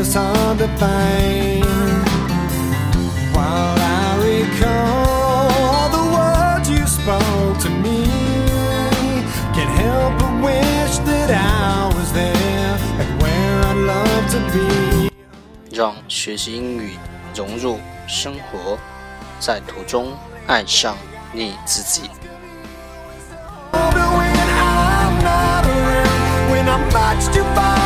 Purpose hard to find. While I recall all the words you spoke to me, can't help but wish that I was there and where I'd love to be. 让学习英语融入生活，在途中爱上你自己。When I'm not around, when I'm much too far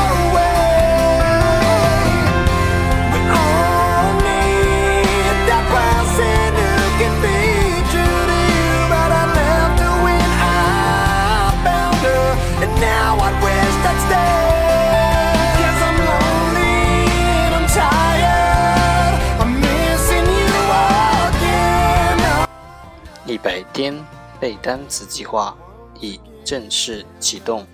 一百天背单词计划已正式启动。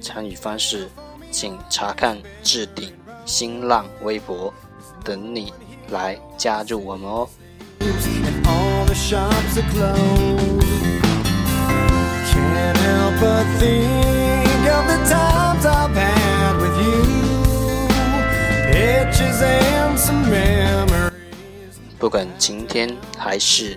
参与方式请查看置顶新浪微博等你来加入我们哦。不管晴天还是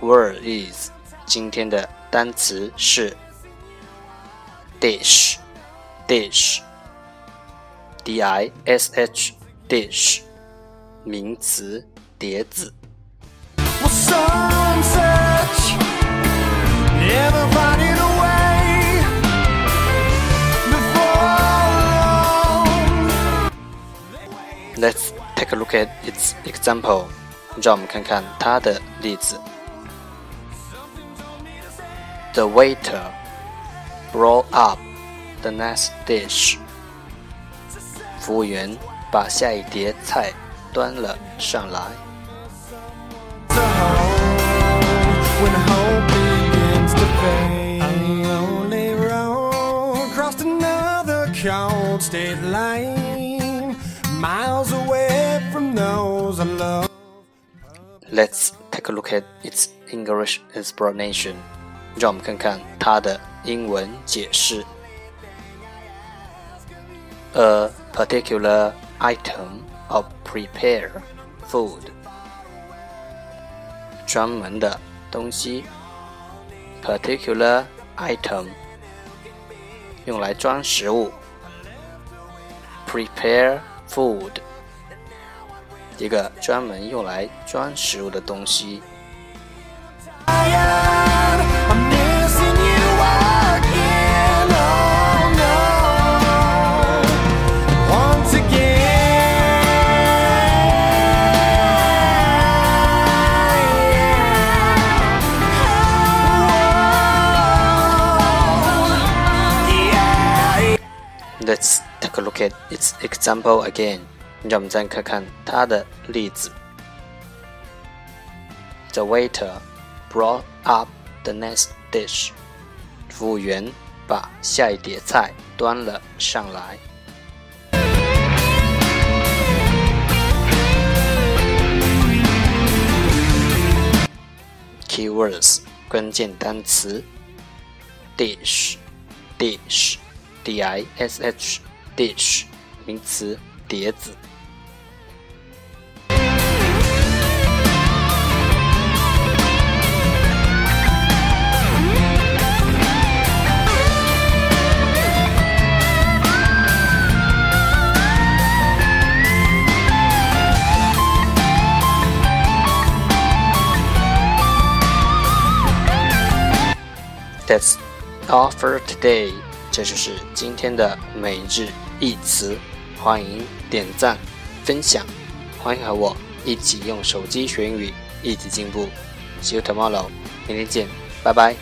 word is 今天的单词是 dish, dish, d i s h, dish, 名词碟子。 Well, some search, never finding a way. Before long, Let's take a look at its example. 让我们看看它的例子。 The waiter brought up the next dish. 服务员把下一碟菜端了上来。to home when hope begins to fade. A lonely road crossed another cold state line, miles away from those I love. Let's take a look at its English explanation. 让我们看看它的英文解释。A particular item of prepared food. 专门的东西，particular item 用来装食物，prepare food 一个专门用来装食物的东西。At its example again. 让我们再看看它的例子。The waiter brought up the next dish. 服务员把下一碟菜端了上来。Keywords 关键单词 dish dish d i s h dish 名词碟子 that's offer today 这就是今天的每日。一词。欢迎点赞、分享，欢迎和我一起用手机学英语，一起进步。See you tomorrow，明天见，拜拜。